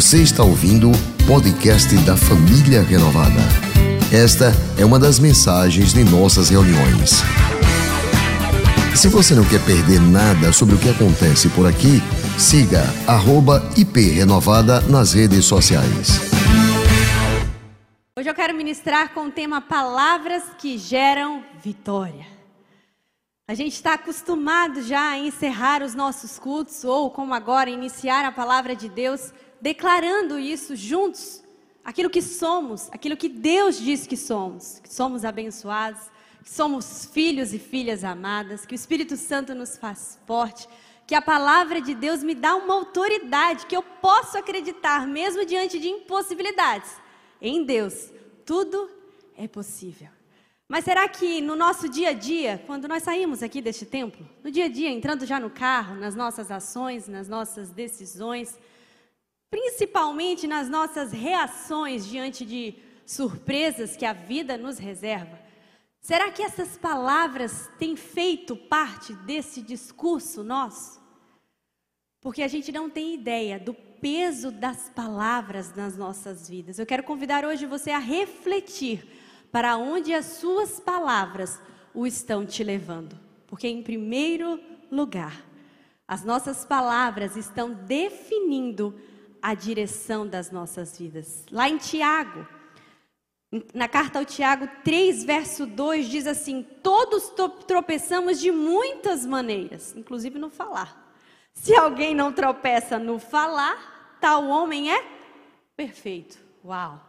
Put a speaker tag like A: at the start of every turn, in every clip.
A: Você está ouvindo o podcast da Família Renovada. Esta é uma das mensagens de nossas reuniões. Se você não quer perder nada sobre o que acontece por aqui, siga @iprenovada nas redes sociais.
B: Hoje eu quero ministrar com o tema Palavras que geram vitória. A gente está acostumado já a encerrar os nossos cultos, ou como agora, iniciar a palavra de Deus, declarando isso juntos, aquilo que somos, aquilo que Deus diz que somos, que somos abençoados, que somos filhos e filhas amadas, que o Espírito Santo nos faz forte, que a palavra de Deus me dá uma autoridade que eu posso acreditar, mesmo diante de impossibilidades. Em Deus, tudo é possível. Mas será que no nosso dia a dia, quando nós saímos aqui deste templo, no dia a dia, entrando já no carro, nas nossas ações, nas nossas decisões, principalmente nas nossas reações diante de surpresas que a vida nos reserva, será que essas palavras têm feito parte desse discurso nosso? Porque a gente não tem ideia do peso das palavras nas nossas vidas. Eu quero convidar hoje você a refletir para onde as suas palavras o estão te levando. Porque, em primeiro lugar, as nossas palavras estão definindo a direção das nossas vidas. Lá em Tiago, na carta ao Tiago 3, verso 2, diz assim: Todos tropeçamos de muitas maneiras, inclusive no falar. Se alguém não tropeça no falar, tal homem é perfeito. Uau!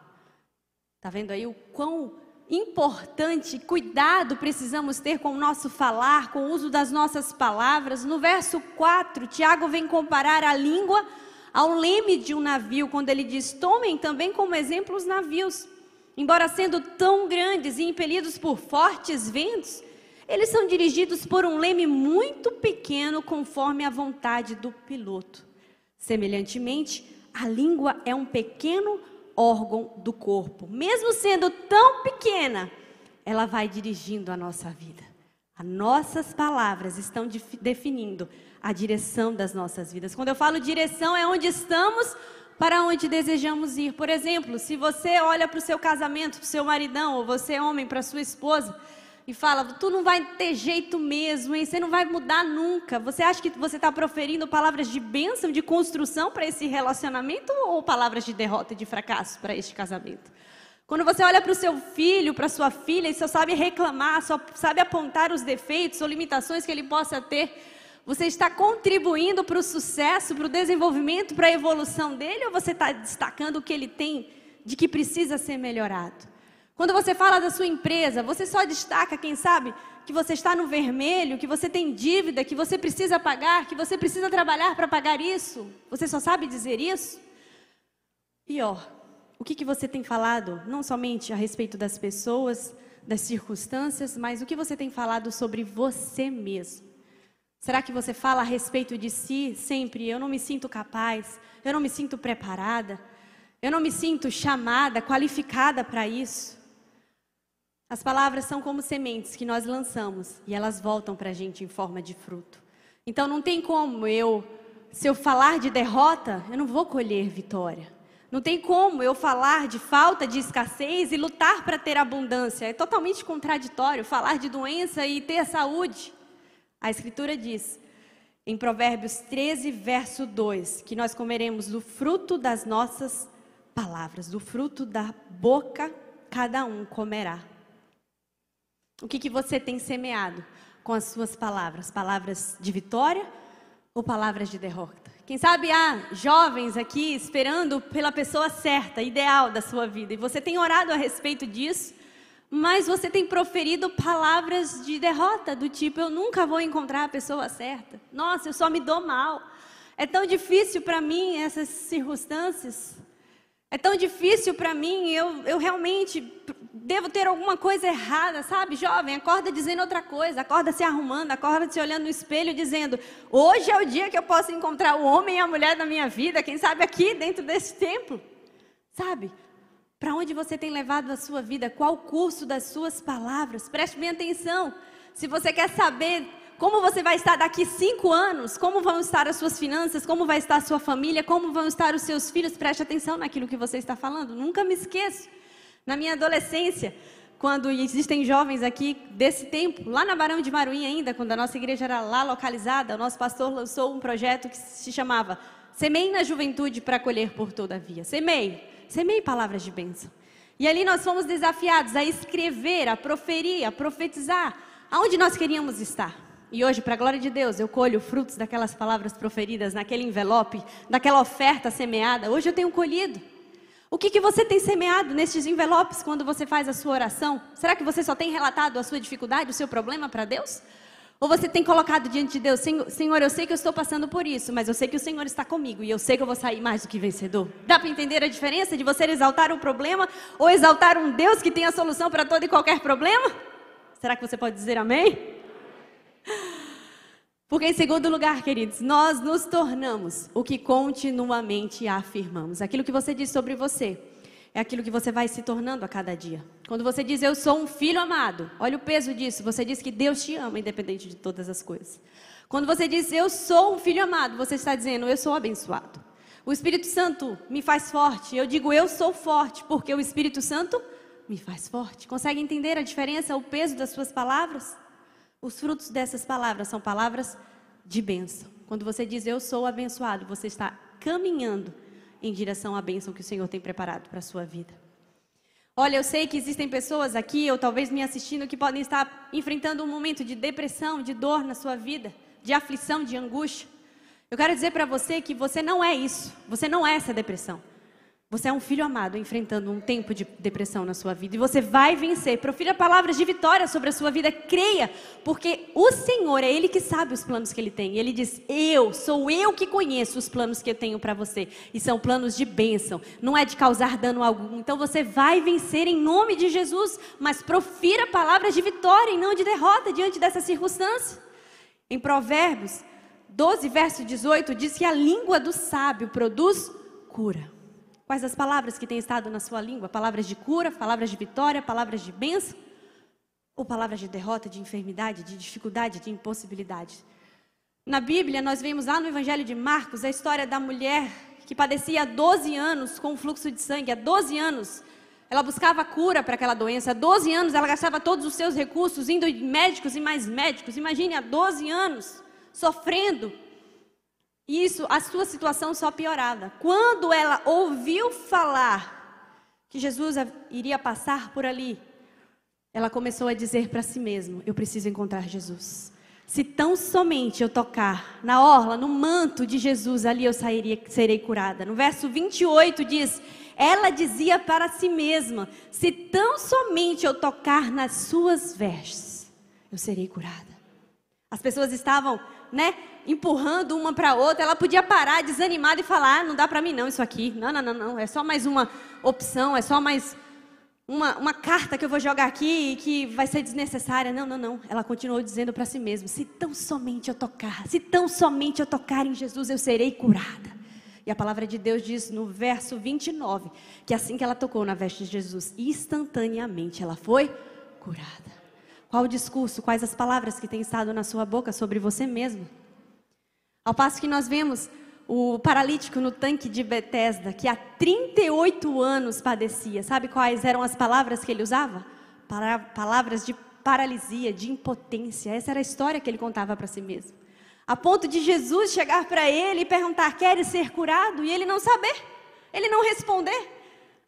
B: Tá vendo aí o quão importante, cuidado precisamos ter com o nosso falar, com o uso das nossas palavras. No verso 4, Tiago vem comparar a língua ao leme de um navio, quando ele diz: Tomem também como exemplo os navios. Embora sendo tão grandes e impelidos por fortes ventos, eles são dirigidos por um leme muito pequeno, conforme a vontade do piloto. Semelhantemente, a língua é um pequeno órgão do corpo. Mesmo sendo tão pequena, ela vai dirigindo a nossa vida. As nossas palavras estão definindo a direção das nossas vidas. Quando eu falo direção, é onde estamos para onde desejamos ir. Por exemplo, se você olha para o seu casamento, para o seu maridão, ou você é homem, para sua esposa, e fala: Tu não vai ter jeito mesmo, hein? Você não vai mudar nunca. Você acha que você está proferindo palavras de bênção, de construção para esse relacionamento ou palavras de derrota e de fracasso para este casamento? Quando você olha para o seu filho, para sua filha, e só sabe reclamar, só sabe apontar os defeitos ou limitações que ele possa ter, você está contribuindo para o sucesso, para o desenvolvimento, para a evolução dele, ou você está destacando o que ele tem de que precisa ser melhorado? Quando você fala da sua empresa, você só destaca, quem sabe, que você está no vermelho, que você tem dívida, que você precisa pagar, que você precisa trabalhar para pagar isso. Você só sabe dizer isso? Pior, o que, que você tem falado, não somente a respeito das pessoas, das circunstâncias, mas o que você tem falado sobre você mesmo? Será que você fala a respeito de si sempre? Eu não me sinto capaz, eu não me sinto preparada, eu não me sinto chamada, qualificada para isso. As palavras são como sementes que nós lançamos e elas voltam para a gente em forma de fruto. Então não tem como eu, se eu falar de derrota, eu não vou colher vitória. Não tem como eu falar de falta de escassez e lutar para ter abundância. É totalmente contraditório falar de doença e ter saúde. A Escritura diz, em Provérbios 13, verso 2, que nós comeremos do fruto das nossas palavras, do fruto da boca, cada um comerá. O que, que você tem semeado com as suas palavras? Palavras de vitória ou palavras de derrota? Quem sabe há jovens aqui esperando pela pessoa certa, ideal da sua vida, e você tem orado a respeito disso, mas você tem proferido palavras de derrota, do tipo: eu nunca vou encontrar a pessoa certa, nossa, eu só me dou mal, é tão difícil para mim essas circunstâncias. É tão difícil para mim, eu, eu realmente devo ter alguma coisa errada, sabe? Jovem, acorda dizendo outra coisa, acorda se arrumando, acorda se olhando no espelho dizendo: hoje é o dia que eu posso encontrar o homem e a mulher da minha vida, quem sabe aqui dentro desse templo. Sabe? Para onde você tem levado a sua vida? Qual o curso das suas palavras? Preste bem atenção. Se você quer saber como você vai estar daqui cinco anos, como vão estar as suas finanças, como vai estar a sua família, como vão estar os seus filhos. Preste atenção naquilo que você está falando. Nunca me esqueço. Na minha adolescência, quando existem jovens aqui desse tempo, lá na Barão de Maruim ainda, quando a nossa igreja era lá localizada, o nosso pastor lançou um projeto que se chamava Semei na Juventude para colher por toda a via. Semei, semei palavras de bênção. E ali nós fomos desafiados a escrever, a proferir, a profetizar aonde nós queríamos estar. E hoje, para a glória de Deus, eu colho frutos daquelas palavras proferidas naquele envelope, daquela oferta semeada. Hoje eu tenho colhido. O que, que você tem semeado nestes envelopes quando você faz a sua oração? Será que você só tem relatado a sua dificuldade, o seu problema para Deus? Ou você tem colocado diante de Deus, Senhor, eu sei que eu estou passando por isso, mas eu sei que o Senhor está comigo e eu sei que eu vou sair mais do que vencedor. Dá para entender a diferença de você exaltar o problema ou exaltar um Deus que tem a solução para todo e qualquer problema? Será que você pode dizer amém? Porque, em segundo lugar, queridos, nós nos tornamos o que continuamente afirmamos. Aquilo que você diz sobre você é aquilo que você vai se tornando a cada dia. Quando você diz eu sou um filho amado, olha o peso disso. Você diz que Deus te ama, independente de todas as coisas. Quando você diz eu sou um filho amado, você está dizendo eu sou abençoado. O Espírito Santo me faz forte. Eu digo eu sou forte, porque o Espírito Santo me faz forte. Consegue entender a diferença, o peso das suas palavras? Os frutos dessas palavras são palavras de bênção. Quando você diz eu sou abençoado, você está caminhando em direção à bênção que o Senhor tem preparado para a sua vida. Olha, eu sei que existem pessoas aqui, ou talvez me assistindo, que podem estar enfrentando um momento de depressão, de dor na sua vida, de aflição, de angústia. Eu quero dizer para você que você não é isso, você não é essa depressão. Você é um filho amado enfrentando um tempo de depressão na sua vida e você vai vencer. Profira palavras de vitória sobre a sua vida, creia, porque o Senhor é Ele que sabe os planos que Ele tem. E Ele diz: Eu, sou eu que conheço os planos que eu tenho para você. E são planos de bênção, não é de causar dano algum. Então você vai vencer em nome de Jesus, mas profira palavras de vitória e não de derrota diante dessa circunstância. Em Provérbios 12, verso 18, diz que a língua do sábio produz cura. Quais as palavras que têm estado na sua língua? Palavras de cura, palavras de vitória, palavras de bênção? Ou palavras de derrota, de enfermidade, de dificuldade, de impossibilidade? Na Bíblia, nós vemos lá no Evangelho de Marcos a história da mulher que padecia há 12 anos com um fluxo de sangue. Há 12 anos ela buscava cura para aquela doença. Há 12 anos ela gastava todos os seus recursos indo em médicos e mais médicos. Imagine, há 12 anos sofrendo isso, a sua situação só piorava. Quando ela ouviu falar que Jesus iria passar por ali, ela começou a dizer para si mesma: Eu preciso encontrar Jesus. Se tão somente eu tocar na orla, no manto de Jesus, ali eu sairia, serei curada. No verso 28 diz: Ela dizia para si mesma: Se tão somente eu tocar nas suas vestes, eu serei curada. As pessoas estavam né, empurrando uma para outra, ela podia parar desanimada e falar: ah, não dá para mim não isso aqui. Não, não, não, não, é só mais uma opção, é só mais uma, uma carta que eu vou jogar aqui e que vai ser desnecessária. Não, não, não. Ela continuou dizendo para si mesma: se tão somente eu tocar, se tão somente eu tocar em Jesus, eu serei curada. E a palavra de Deus diz no verso 29 que assim que ela tocou na veste de Jesus, instantaneamente ela foi curada. Qual o discurso, quais as palavras que têm estado na sua boca sobre você mesmo? Ao passo que nós vemos o paralítico no tanque de Betesda, que há 38 anos padecia. Sabe quais eram as palavras que ele usava? Palavras de paralisia, de impotência. Essa era a história que ele contava para si mesmo. A ponto de Jesus chegar para ele e perguntar: Queres ser curado? E ele não saber, ele não responder.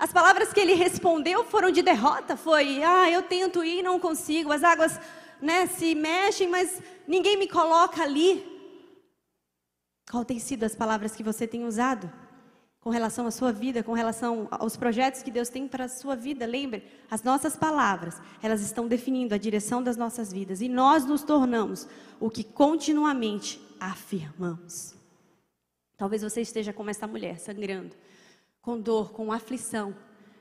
B: As palavras que ele respondeu foram de derrota, foi: "Ah, eu tento ir, não consigo. As águas, né, se mexem, mas ninguém me coloca ali." Qual tem sido as palavras que você tem usado com relação à sua vida, com relação aos projetos que Deus tem para a sua vida? Lembre, as nossas palavras, elas estão definindo a direção das nossas vidas e nós nos tornamos o que continuamente afirmamos. Talvez você esteja como essa mulher, sangrando com dor, com aflição,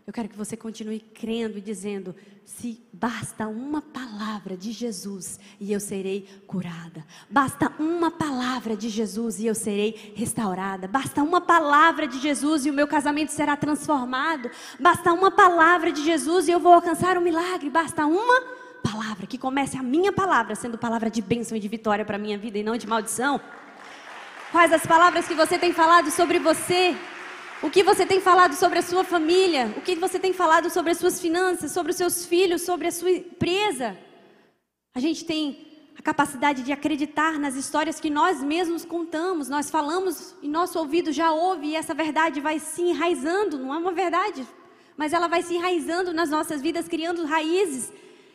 B: eu quero que você continue crendo e dizendo: se basta uma palavra de Jesus e eu serei curada. Basta uma palavra de Jesus e eu serei restaurada. Basta uma palavra de Jesus e o meu casamento será transformado. Basta uma palavra de Jesus e eu vou alcançar um milagre. Basta uma palavra, que comece a minha palavra sendo palavra de bênção e de vitória para minha vida e não de maldição. Quais as palavras que você tem falado sobre você? O que você tem falado sobre a sua família? O que você tem falado sobre as suas finanças, sobre os seus filhos, sobre a sua empresa? A gente tem a capacidade de acreditar nas histórias que nós mesmos contamos, nós falamos e nosso ouvido já ouve e essa verdade vai se enraizando, não é uma verdade, mas ela vai se enraizando nas nossas vidas, criando raízes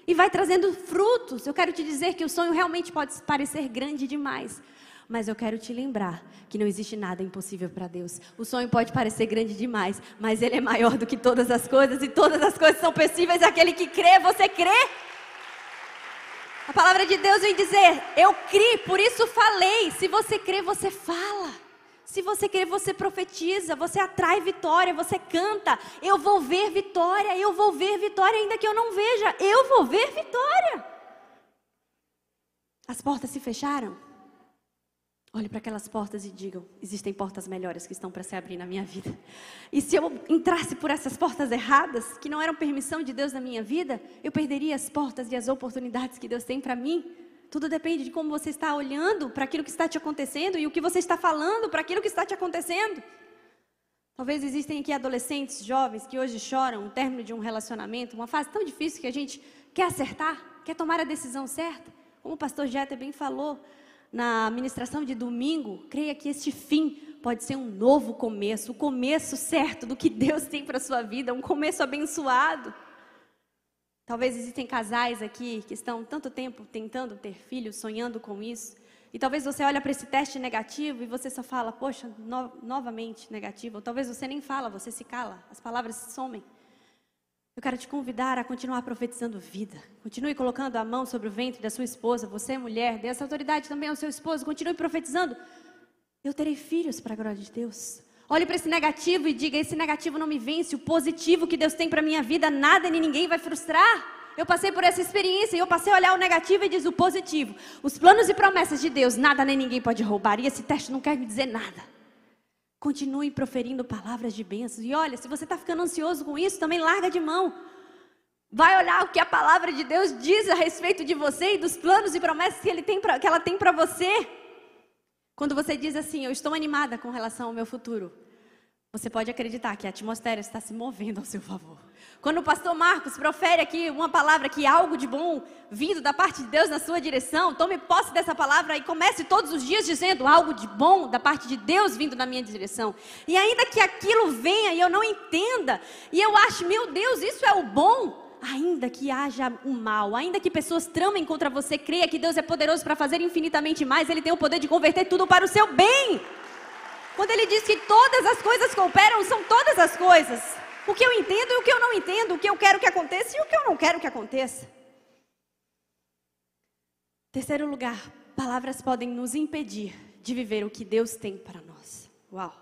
B: e vai trazendo frutos. Eu quero te dizer que o sonho realmente pode parecer grande demais, mas eu quero te lembrar que não existe nada impossível para Deus. O sonho pode parecer grande demais, mas ele é maior do que todas as coisas e todas as coisas são possíveis aquele que crê. Você crê? A palavra de Deus vem dizer: Eu criei, por isso falei. Se você crê, você fala. Se você crê, você profetiza, você atrai vitória, você canta. Eu vou ver vitória, eu vou ver vitória, ainda que eu não veja, eu vou ver vitória. As portas se fecharam. Olhe para aquelas portas e digam: existem portas melhores que estão para se abrir na minha vida. E se eu entrasse por essas portas erradas, que não eram permissão de Deus na minha vida, eu perderia as portas e as oportunidades que Deus tem para mim. Tudo depende de como você está olhando para aquilo que está te acontecendo e o que você está falando para aquilo que está te acontecendo. Talvez existem aqui adolescentes, jovens que hoje choram o término de um relacionamento, uma fase tão difícil que a gente quer acertar, quer tomar a decisão certa. Como o pastor Jeter bem falou, na ministração de domingo, creia que este fim pode ser um novo começo, o começo certo do que Deus tem para a sua vida, um começo abençoado. Talvez existem casais aqui que estão tanto tempo tentando ter filhos, sonhando com isso, e talvez você olhe para esse teste negativo e você só fala, poxa, no, novamente negativo. Ou talvez você nem fala, você se cala, as palavras somem. Eu quero te convidar a continuar profetizando vida. Continue colocando a mão sobre o ventre da sua esposa. Você é mulher, dê essa autoridade também ao seu esposo. Continue profetizando. Eu terei filhos para a glória de Deus. Olhe para esse negativo e diga: esse negativo não me vence. O positivo que Deus tem para minha vida, nada nem ninguém vai frustrar. Eu passei por essa experiência e eu passei a olhar o negativo e diz o positivo. Os planos e promessas de Deus, nada nem ninguém pode roubar. E esse teste não quer me dizer nada. Continue proferindo palavras de bênçãos. E olha, se você está ficando ansioso com isso, também larga de mão. Vai olhar o que a palavra de Deus diz a respeito de você e dos planos e promessas que, ele tem pra, que ela tem para você. Quando você diz assim, eu estou animada com relação ao meu futuro, você pode acreditar que a atmosfera está se movendo ao seu favor. Quando o pastor Marcos profere aqui uma palavra que algo de bom vindo da parte de Deus na sua direção, tome posse dessa palavra e comece todos os dias dizendo algo de bom da parte de Deus vindo na minha direção. E ainda que aquilo venha e eu não entenda, e eu ache, meu Deus, isso é o bom, ainda que haja o mal, ainda que pessoas tramem contra você, creia que Deus é poderoso para fazer infinitamente mais, Ele tem o poder de converter tudo para o seu bem. Quando Ele diz que todas as coisas cooperam, são todas as coisas. O que eu entendo e o que eu não entendo, o que eu quero que aconteça e o que eu não quero que aconteça. Terceiro lugar, palavras podem nos impedir de viver o que Deus tem para nós. Uau!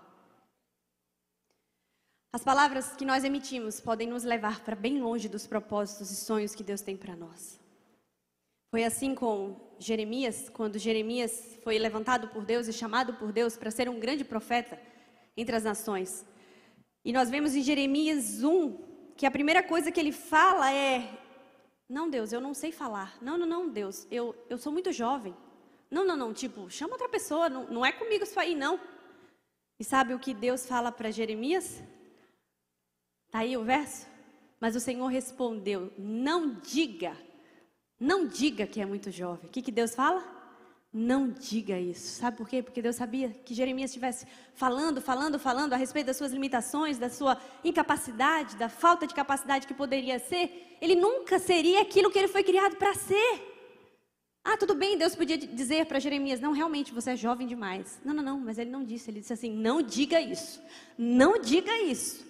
B: As palavras que nós emitimos podem nos levar para bem longe dos propósitos e sonhos que Deus tem para nós. Foi assim com Jeremias, quando Jeremias foi levantado por Deus e chamado por Deus para ser um grande profeta entre as nações. E nós vemos em Jeremias 1 que a primeira coisa que ele fala é: Não, Deus, eu não sei falar. Não, não, não, Deus, eu, eu sou muito jovem. Não, não, não, tipo, chama outra pessoa, não, não é comigo isso aí, não. E sabe o que Deus fala para Jeremias? Está aí o verso? Mas o Senhor respondeu: Não diga, não diga que é muito jovem. O que, que Deus fala? Não diga isso. Sabe por quê? Porque Deus sabia que Jeremias estivesse falando, falando, falando a respeito das suas limitações, da sua incapacidade, da falta de capacidade que poderia ser. Ele nunca seria aquilo que ele foi criado para ser. Ah, tudo bem, Deus podia dizer para Jeremias: não, realmente você é jovem demais. Não, não, não, mas ele não disse. Ele disse assim: não diga isso. Não diga isso.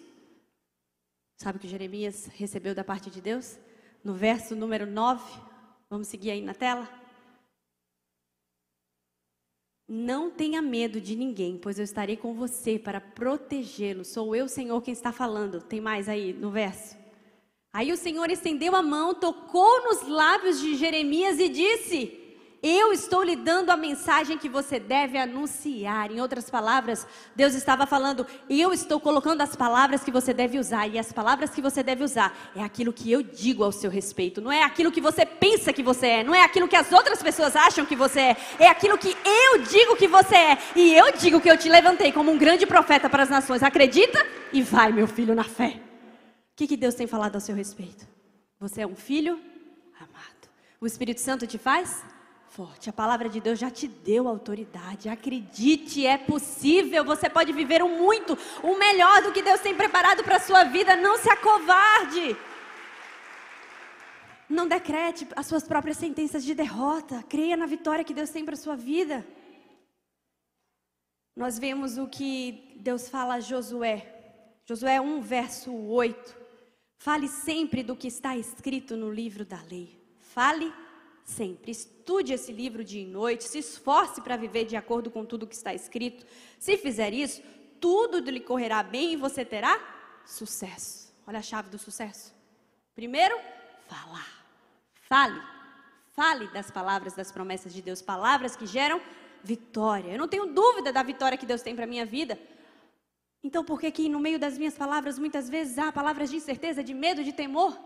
B: Sabe o que Jeremias recebeu da parte de Deus? No verso número 9, vamos seguir aí na tela. Não tenha medo de ninguém, pois eu estarei com você para protegê-lo. Sou eu, Senhor, quem está falando. Tem mais aí no verso. Aí o Senhor estendeu a mão, tocou nos lábios de Jeremias e disse: Eu estou lhe dando a mensagem que você deve anunciar. Em outras palavras, Deus estava falando: eu estou colocando as palavras que você deve usar. E as palavras que você deve usar é aquilo que eu digo ao seu respeito. Não é aquilo que você pensa que você é. Não é aquilo que as outras pessoas acham que você é. É aquilo que eu digo que você é. E eu digo que eu te levantei como um grande profeta para as nações. Acredita? E vai, meu filho, na fé. O que, que Deus tem falado ao seu respeito? Você é um filho amado. O Espírito Santo te faz? Forte. A palavra de Deus já te deu autoridade. Acredite, é possível. Você pode viver o muito, o melhor do que Deus tem preparado para a sua vida. Não se acovarde. Não decrete as suas próprias sentenças de derrota. Creia na vitória que Deus tem para a sua vida. Nós vemos o que Deus fala a Josué. Josué 1, verso 8. Fale sempre do que está escrito no livro da lei. Fale sempre. Estude esse livro dia e noite, se esforce para viver de acordo com tudo que está escrito. Se fizer isso, tudo lhe correrá bem e você terá sucesso. Olha a chave do sucesso. Primeiro, falar. Fale. Fale das palavras, das promessas de Deus, palavras que geram vitória. Eu não tenho dúvida da vitória que Deus tem para a minha vida. Então, por que que no meio das minhas palavras muitas vezes há palavras de incerteza, de medo, de temor?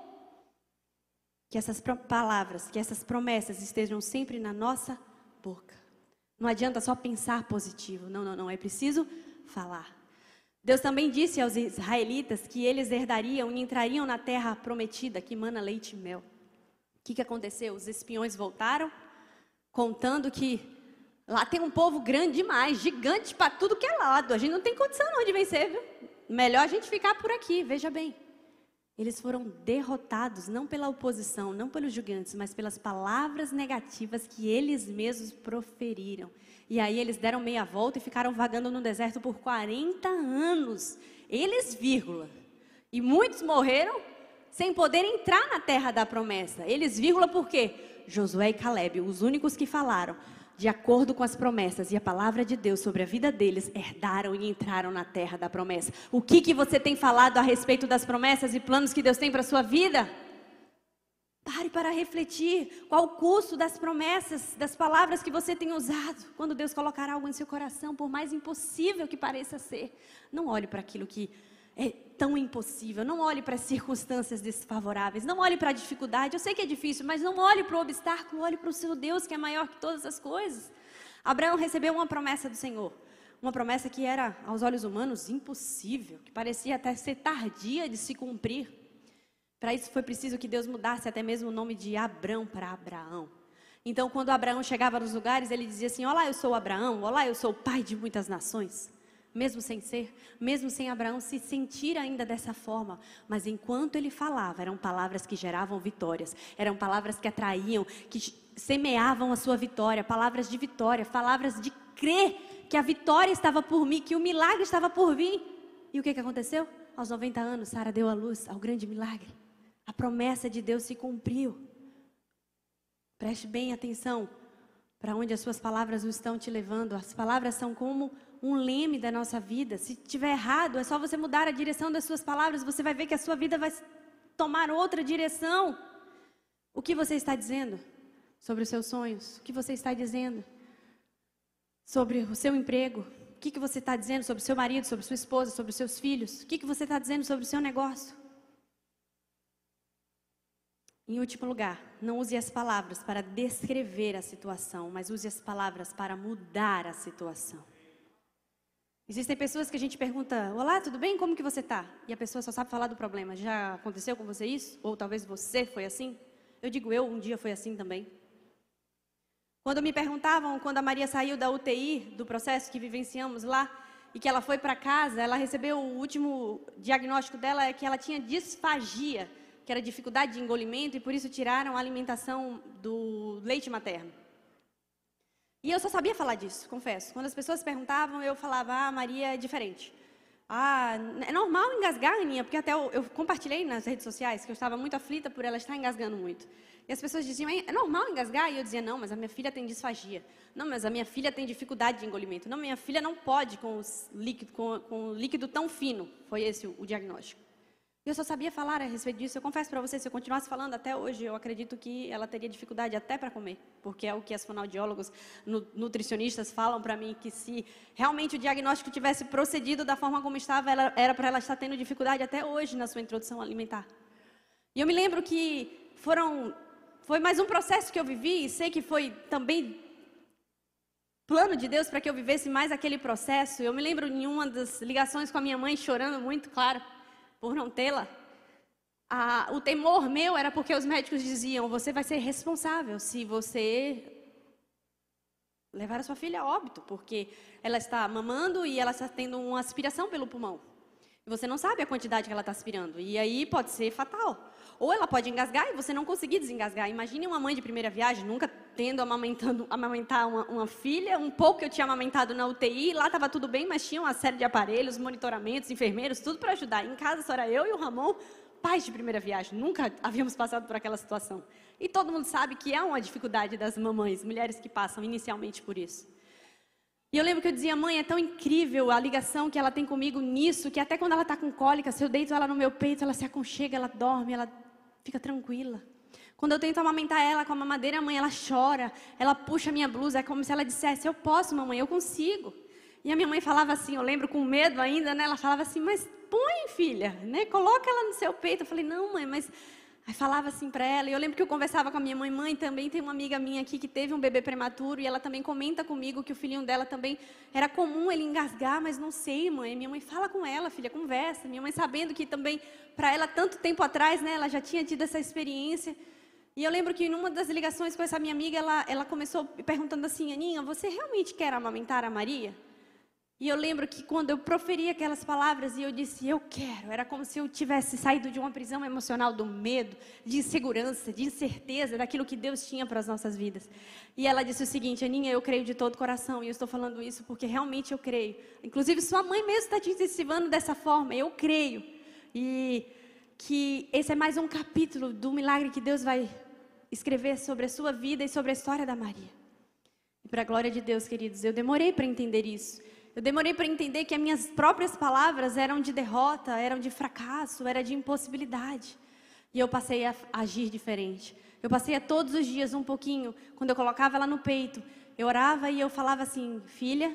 B: Que essas palavras, que essas promessas estejam sempre na nossa boca. Não adianta só pensar positivo. Não, não, não. É preciso falar. Deus também disse aos israelitas que eles herdariam e entrariam na terra prometida, que mana leite e mel. O que, que aconteceu? Os espiões voltaram, contando que lá tem um povo grande demais, gigante para tudo que é lado. A gente não tem condição não de vencer, viu? Melhor a gente ficar por aqui, veja bem. Eles foram derrotados não pela oposição, não pelos gigantes, mas pelas palavras negativas que eles mesmos proferiram. E aí eles deram meia volta e ficaram vagando no deserto por 40 anos. Eles, vírgula. E muitos morreram sem poder entrar na terra da promessa. Eles, vírgula, por quê? Josué e Caleb, os únicos que falaram de acordo com as promessas e a palavra de Deus sobre a vida deles, herdaram e entraram na terra da promessa. O que, que você tem falado a respeito das promessas e planos que Deus tem para a sua vida? Pare para refletir qual o custo das promessas, das palavras que você tem usado. Quando Deus colocar algo em seu coração, por mais impossível que pareça ser, não olhe para aquilo que é tão impossível. Não olhe para as circunstâncias desfavoráveis. Não olhe para a dificuldade. Eu sei que é difícil, mas não olhe para o obstáculo. Olhe para o seu Deus, que é maior que todas as coisas. Abraão recebeu uma promessa do Senhor. Uma promessa que era, aos olhos humanos, impossível, que parecia até ser tardia de se cumprir. Para isso foi preciso que Deus mudasse até mesmo o nome de Abrão para Abraão. Então, quando Abraão chegava nos lugares, ele dizia assim: Olá, eu sou Abraão, olá, eu sou o pai de muitas nações mesmo sem ser, mesmo sem Abraão se sentir ainda dessa forma, mas enquanto ele falava, eram palavras que geravam vitórias, eram palavras que atraíam, que semeavam a sua vitória, palavras de vitória, palavras de crer que a vitória estava por mim, que o milagre estava por vir. E o que, que aconteceu? Aos 90 anos, Sara deu a luz ao grande milagre. A promessa de Deus se cumpriu. Preste bem atenção para onde as suas palavras estão te levando. As palavras são como um leme da nossa vida. Se tiver errado, é só você mudar a direção das suas palavras, você vai ver que a sua vida vai tomar outra direção. O que você está dizendo sobre os seus sonhos? O que você está dizendo sobre o seu emprego? O que, que você está dizendo sobre o seu marido, sobre sua esposa, sobre os seus filhos? O que, que você está dizendo sobre o seu negócio? Em último lugar, não use as palavras para descrever a situação, mas use as palavras para mudar a situação. Existem pessoas que a gente pergunta: Olá, tudo bem? Como que você está? E a pessoa só sabe falar do problema. Já aconteceu com você isso? Ou talvez você foi assim? Eu digo, eu um dia fui assim também. Quando me perguntavam, quando a Maria saiu da UTI, do processo que vivenciamos lá, e que ela foi para casa, ela recebeu o último diagnóstico dela é que ela tinha disfagia, que era dificuldade de engolimento, e por isso tiraram a alimentação do leite materno. E eu só sabia falar disso, confesso. Quando as pessoas perguntavam, eu falava, ah, Maria é diferente. Ah, é normal engasgar, Aninha, porque até eu, eu, compartilhei nas redes sociais que eu estava muito aflita por ela estar engasgando muito. E as pessoas diziam, é normal engasgar? E eu dizia, não, mas a minha filha tem disfagia. Não, mas a minha filha tem dificuldade de engolimento. Não, minha filha não pode com, líquido, com, com líquido tão fino. Foi esse o, o diagnóstico. Eu só sabia falar a respeito disso. Eu confesso para você, se eu continuasse falando até hoje, eu acredito que ela teria dificuldade até para comer, porque é o que as fonoaudiólogos, nutricionistas falam para mim que se realmente o diagnóstico tivesse procedido da forma como estava, ela, era para ela estar tendo dificuldade até hoje na sua introdução alimentar. E eu me lembro que foram foi mais um processo que eu vivi e sei que foi também plano de Deus para que eu vivesse mais aquele processo. Eu me lembro em uma das ligações com a minha mãe chorando muito, claro por não tê-la. o temor meu era porque os médicos diziam: você vai ser responsável se você levar a sua filha a óbito, porque ela está mamando e ela está tendo uma aspiração pelo pulmão. Você não sabe a quantidade que ela está aspirando. E aí pode ser fatal. Ou ela pode engasgar e você não conseguir desengasgar. Imagine uma mãe de primeira viagem, nunca tendo amamentando, amamentar uma, uma filha. Um pouco que eu tinha amamentado na UTI, lá estava tudo bem, mas tinha uma série de aparelhos, monitoramentos, enfermeiros, tudo para ajudar. Em casa só era eu e o Ramon, pais de primeira viagem. Nunca havíamos passado por aquela situação. E todo mundo sabe que é uma dificuldade das mamães, mulheres que passam inicialmente por isso. E eu lembro que eu dizia, mãe, é tão incrível a ligação que ela tem comigo nisso, que até quando ela está com cólica, se eu deito ela no meu peito, ela se aconchega, ela dorme, ela fica tranquila. Quando eu tento amamentar ela com a mamadeira, a mãe ela chora, ela puxa a minha blusa, é como se ela dissesse: Eu posso, mamãe, eu consigo. E a minha mãe falava assim, eu lembro com medo ainda, né? Ela falava assim: Mas põe, filha, né? Coloca ela no seu peito. Eu falei: Não, mãe, mas Aí falava assim para ela, e eu lembro que eu conversava com a minha mãe, mãe, também tem uma amiga minha aqui que teve um bebê prematuro, e ela também comenta comigo que o filhinho dela também era comum ele engasgar, mas não sei, mãe. Minha mãe fala com ela, filha, conversa. Minha mãe sabendo que também, para ela, tanto tempo atrás, né, ela já tinha tido essa experiência. E eu lembro que numa das ligações com essa minha amiga, ela, ela começou perguntando assim, Aninha, você realmente quer amamentar a Maria? E eu lembro que quando eu proferi aquelas palavras e eu disse, eu quero, era como se eu tivesse saído de uma prisão emocional do medo, de insegurança, de incerteza daquilo que Deus tinha para as nossas vidas. E ela disse o seguinte, Aninha, eu creio de todo coração, e eu estou falando isso porque realmente eu creio. Inclusive, sua mãe mesmo está te incentivando dessa forma, eu creio. E que esse é mais um capítulo do milagre que Deus vai escrever sobre a sua vida e sobre a história da Maria. E para a glória de Deus, queridos, eu demorei para entender isso. Eu demorei para entender que as minhas próprias palavras eram de derrota, eram de fracasso, era de impossibilidade. E eu passei a agir diferente. Eu passei a todos os dias um pouquinho, quando eu colocava ela no peito, eu orava e eu falava assim: "Filha,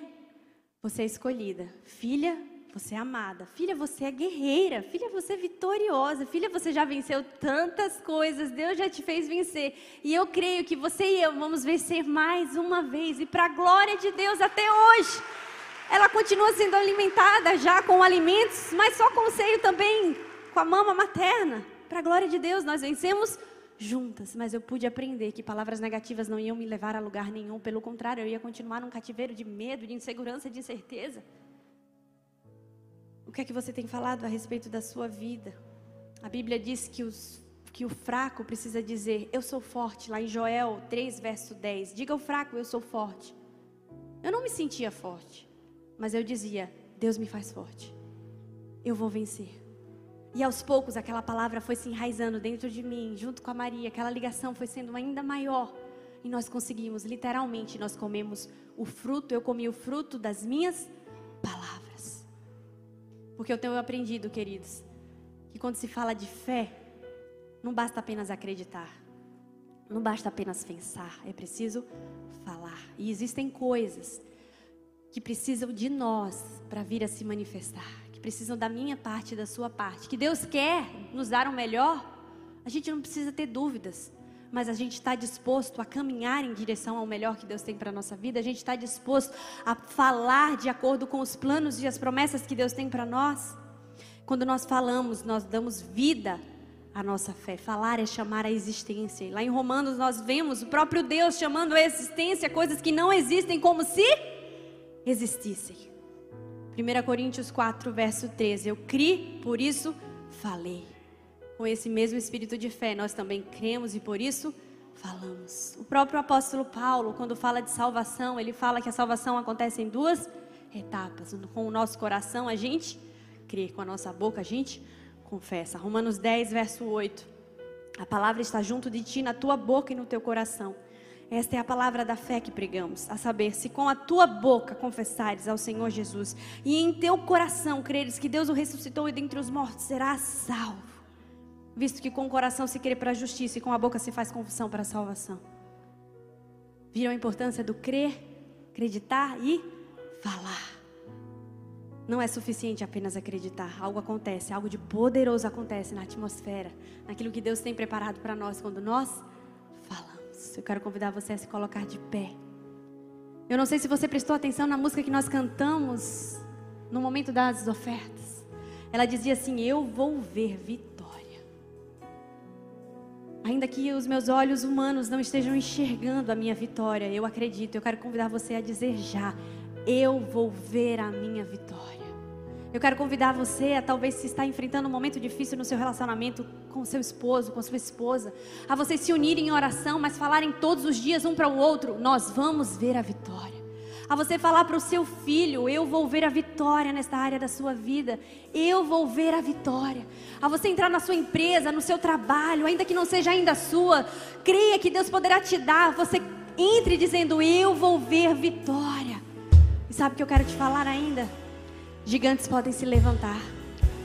B: você é escolhida. Filha, você é amada. Filha, você é guerreira. Filha, você é vitoriosa. Filha, você já venceu tantas coisas. Deus já te fez vencer. E eu creio que você e eu vamos vencer mais uma vez. E para a glória de Deus até hoje ela continua sendo alimentada já com alimentos, mas só com o seio também, com a mama materna. Para a glória de Deus, nós vencemos juntas, mas eu pude aprender que palavras negativas não iam me levar a lugar nenhum, pelo contrário, eu ia continuar num cativeiro de medo, de insegurança, de incerteza. O que é que você tem falado a respeito da sua vida? A Bíblia diz que, os, que o fraco precisa dizer, eu sou forte, lá em Joel 3, verso 10. Diga ao fraco, eu sou forte. Eu não me sentia forte. Mas eu dizia: Deus me faz forte. Eu vou vencer. E aos poucos aquela palavra foi se enraizando dentro de mim, junto com a Maria. Aquela ligação foi sendo ainda maior. E nós conseguimos, literalmente, nós comemos o fruto, eu comi o fruto das minhas palavras. Porque eu tenho aprendido, queridos, que quando se fala de fé, não basta apenas acreditar. Não basta apenas pensar, é preciso falar. E existem coisas que precisam de nós para vir a se manifestar, que precisam da minha parte e da sua parte, que Deus quer nos dar o melhor, a gente não precisa ter dúvidas, mas a gente está disposto a caminhar em direção ao melhor que Deus tem para a nossa vida, a gente está disposto a falar de acordo com os planos e as promessas que Deus tem para nós. Quando nós falamos, nós damos vida à nossa fé. Falar é chamar a existência. E lá em Romanos nós vemos o próprio Deus chamando a existência coisas que não existem como se existissem. 1 Coríntios 4, verso 13. Eu criei, por isso falei. Com esse mesmo espírito de fé, nós também cremos e por isso falamos. O próprio apóstolo Paulo, quando fala de salvação, ele fala que a salvação acontece em duas etapas. Com o nosso coração, a gente crê, com a nossa boca, a gente confessa. Romanos 10, verso 8. A palavra está junto de ti, na tua boca e no teu coração. Esta é a palavra da fé que pregamos, a saber, se com a tua boca confessares ao Senhor Jesus e em teu coração creres que Deus o ressuscitou e dentre os mortos, serás salvo. Visto que com o coração se crê para a justiça e com a boca se faz confissão para a salvação. Viram a importância do crer, acreditar e falar. Não é suficiente apenas acreditar. Algo acontece, algo de poderoso acontece na atmosfera, naquilo que Deus tem preparado para nós quando nós. Eu quero convidar você a se colocar de pé. Eu não sei se você prestou atenção na música que nós cantamos no momento das ofertas. Ela dizia assim: Eu vou ver vitória. Ainda que os meus olhos humanos não estejam enxergando a minha vitória, eu acredito. Eu quero convidar você a dizer já: Eu vou ver a minha vitória. Eu quero convidar você a talvez se está enfrentando um momento difícil no seu relacionamento com seu esposo, com sua esposa, a vocês se unirem em oração, mas falarem todos os dias um para o outro, nós vamos ver a vitória. A você falar para o seu filho, eu vou ver a vitória nesta área da sua vida. Eu vou ver a vitória. A você entrar na sua empresa, no seu trabalho, ainda que não seja ainda sua, creia que Deus poderá te dar. Você entre dizendo, eu vou ver vitória. E sabe o que eu quero te falar ainda? Gigantes podem se levantar.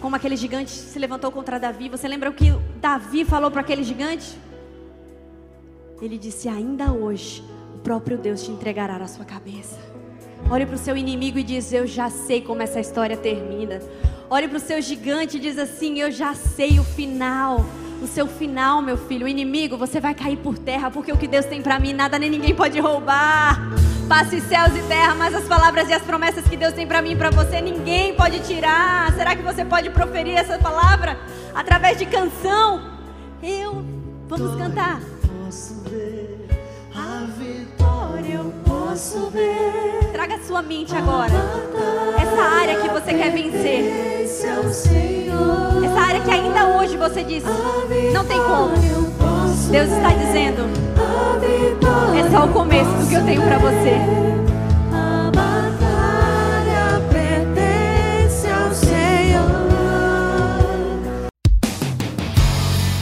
B: Como aquele gigante se levantou contra Davi. Você lembra o que Davi falou para aquele gigante? Ele disse: Ainda hoje, o próprio Deus te entregará a sua cabeça. Olhe para o seu inimigo e diz: Eu já sei como essa história termina. Olhe para o seu gigante e diz assim: Eu já sei o final. O seu final, meu filho, o inimigo, você vai cair por terra, porque o que Deus tem para mim, nada nem ninguém pode roubar. Passe céus e terra, mas as palavras e as promessas que Deus tem para mim e para você, ninguém pode tirar. Será que você pode proferir essa palavra através de canção? Eu, vamos cantar.
C: Posso ver posso ver.
B: Traga a sua mente agora. Essa área que você quer vencer. Essa área que ainda hoje você diz, não tem como. Deus está dizendo, é só o começo do que eu tenho para você.